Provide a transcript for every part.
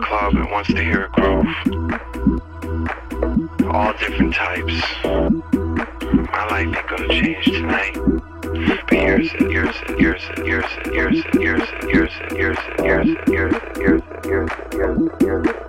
club and wants to hear a groove. All different types. My life ain't gonna change tonight. But yours and yours and yours and yours and yours and yours and yours and yours and yours and yours and yours and yours and yours and yours.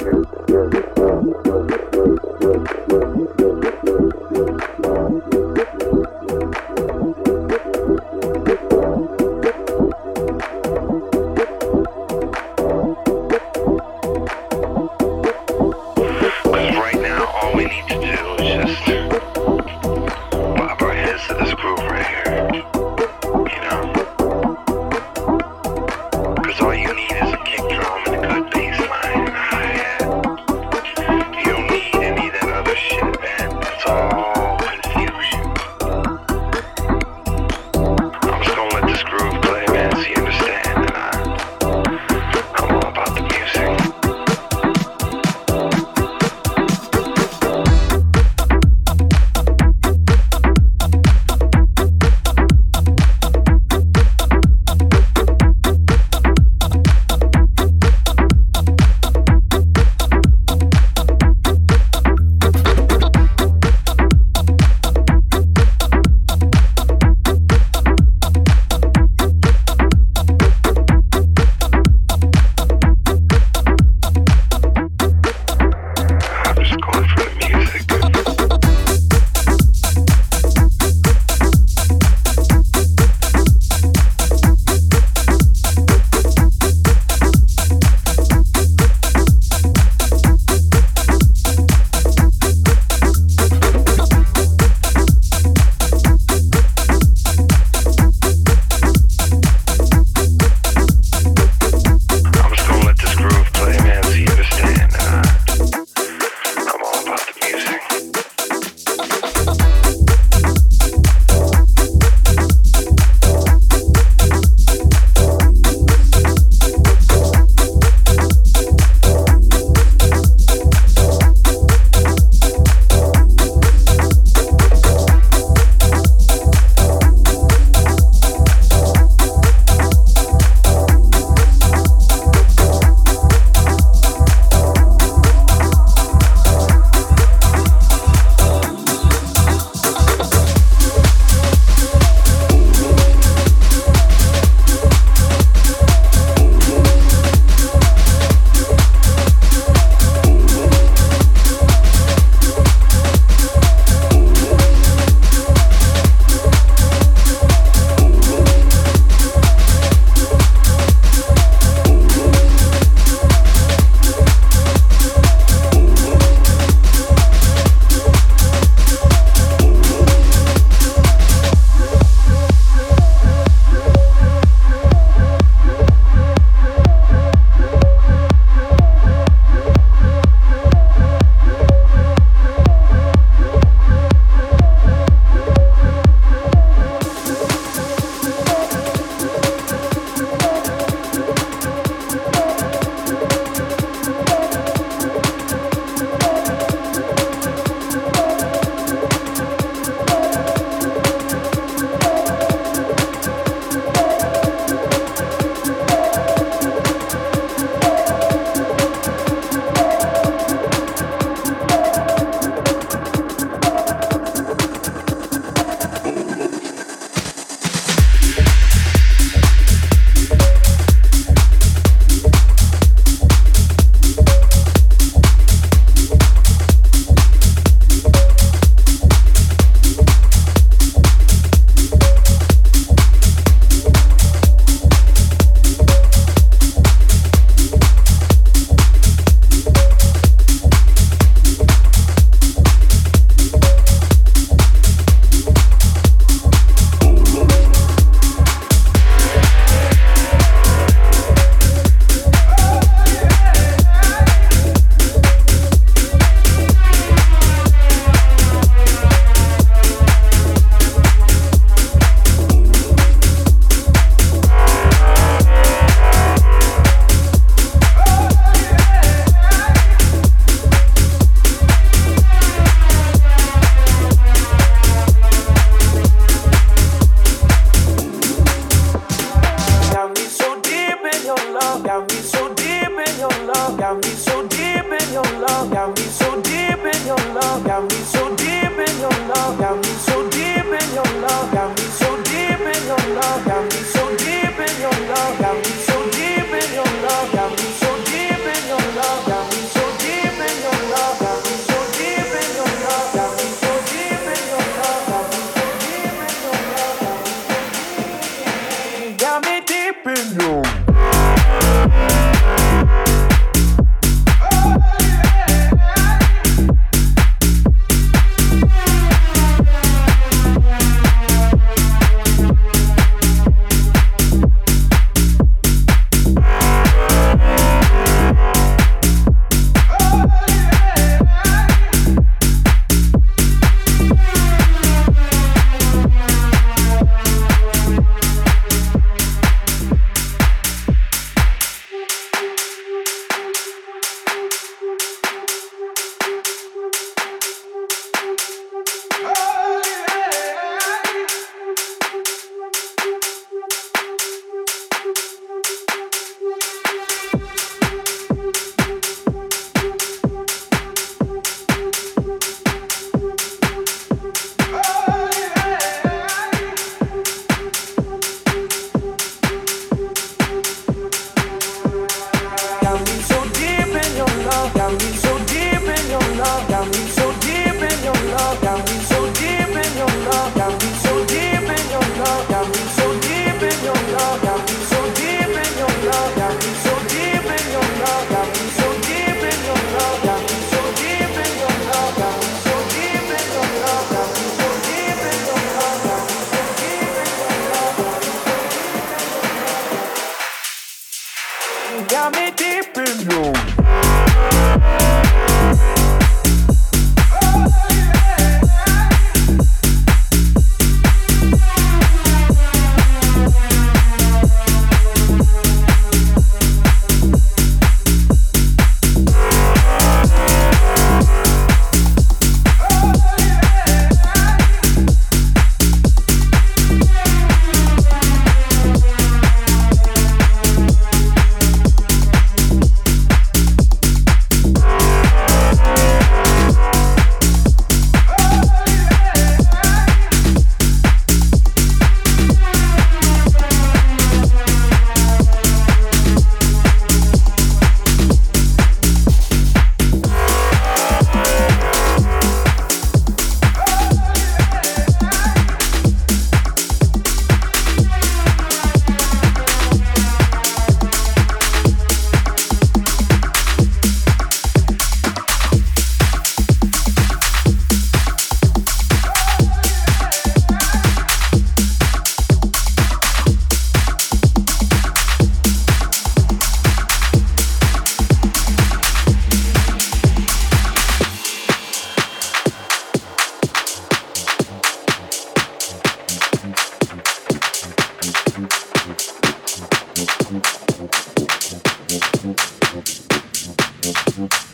Mm-hmm.